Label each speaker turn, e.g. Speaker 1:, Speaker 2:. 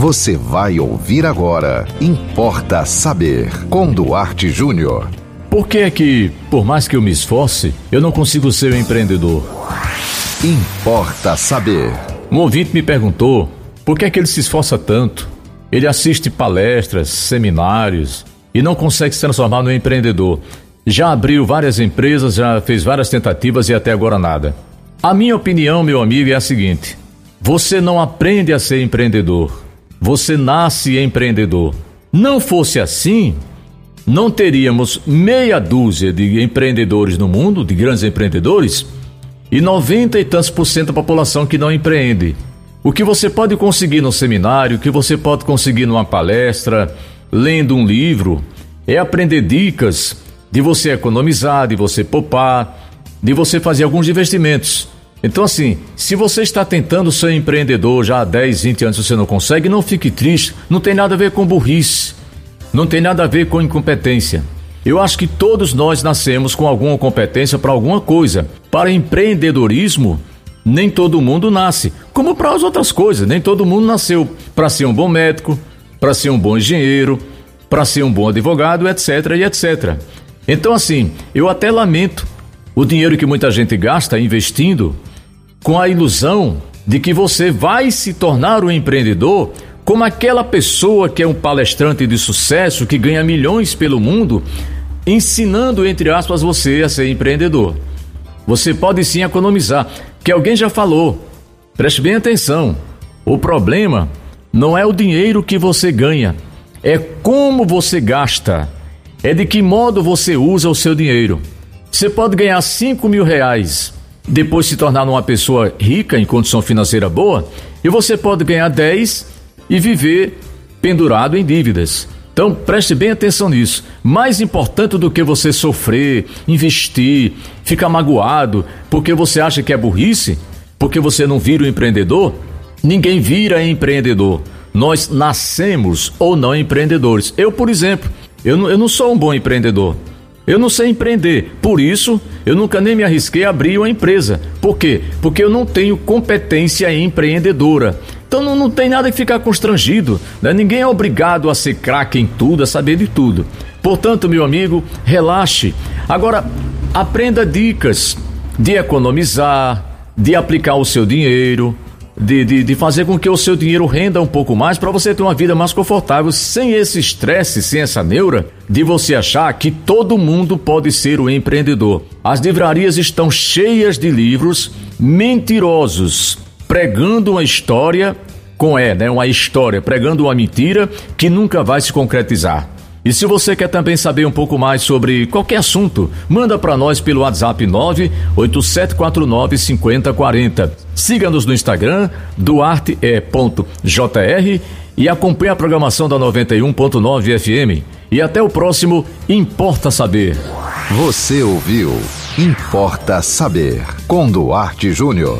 Speaker 1: Você vai ouvir agora. Importa saber. Com Duarte Júnior.
Speaker 2: Por que é que, por mais que eu me esforce, eu não consigo ser um empreendedor?
Speaker 1: Importa saber.
Speaker 2: Um ouvinte me perguntou por que é que ele se esforça tanto. Ele assiste palestras, seminários e não consegue se transformar no empreendedor. Já abriu várias empresas, já fez várias tentativas e até agora nada. A minha opinião, meu amigo, é a seguinte: você não aprende a ser empreendedor, você nasce empreendedor. Não fosse assim, não teríamos meia dúzia de empreendedores no mundo, de grandes empreendedores, e 90 e tantos por cento da população que não empreende. O que você pode conseguir no seminário, o que você pode conseguir numa palestra, lendo um livro, é aprender dicas de você economizar, de você poupar, de você fazer alguns investimentos. Então, assim, se você está tentando ser empreendedor já há 10, 20 anos e você não consegue, não fique triste. Não tem nada a ver com burrice. Não tem nada a ver com incompetência. Eu acho que todos nós nascemos com alguma competência para alguma coisa. Para empreendedorismo, nem todo mundo nasce. Como para as outras coisas, nem todo mundo nasceu para ser um bom médico, para ser um bom engenheiro, para ser um bom advogado, etc e etc. Então, assim, eu até lamento o dinheiro que muita gente gasta investindo com a ilusão de que você vai se tornar um empreendedor como aquela pessoa que é um palestrante de sucesso que ganha milhões pelo mundo, ensinando, entre aspas, você a ser empreendedor. Você pode sim economizar, que alguém já falou. Preste bem atenção. O problema não é o dinheiro que você ganha, é como você gasta é de que modo você usa o seu dinheiro. Você pode ganhar 5 mil reais, depois se tornar uma pessoa rica em condição financeira boa, e você pode ganhar 10 e viver pendurado em dívidas. Então preste bem atenção nisso. Mais importante do que você sofrer, investir, ficar magoado porque você acha que é burrice, porque você não vira um empreendedor, ninguém vira empreendedor. Nós nascemos ou não empreendedores. Eu, por exemplo, eu não, eu não sou um bom empreendedor. Eu não sei empreender. Por isso, eu nunca nem me arrisquei a abrir uma empresa. Por quê? Porque eu não tenho competência empreendedora. Então não, não tem nada que ficar constrangido. Né? Ninguém é obrigado a ser craque em tudo, a saber de tudo. Portanto, meu amigo, relaxe. Agora, aprenda dicas de economizar, de aplicar o seu dinheiro, de, de, de, fazer com que o seu dinheiro renda um pouco mais para você ter uma vida mais confortável, sem esse estresse, sem essa neura de você achar que todo mundo pode ser o empreendedor. As livrarias estão cheias de livros mentirosos, pregando uma história com é, né, uma história, pregando uma mentira que nunca vai se concretizar. E se você quer também saber um pouco mais sobre qualquer assunto, manda para nós pelo WhatsApp 98749 5040. Siga-nos no Instagram, duarte.jr e acompanhe a programação da 91.9 FM. E até o próximo Importa Saber.
Speaker 1: Você ouviu Importa Saber com Duarte Júnior.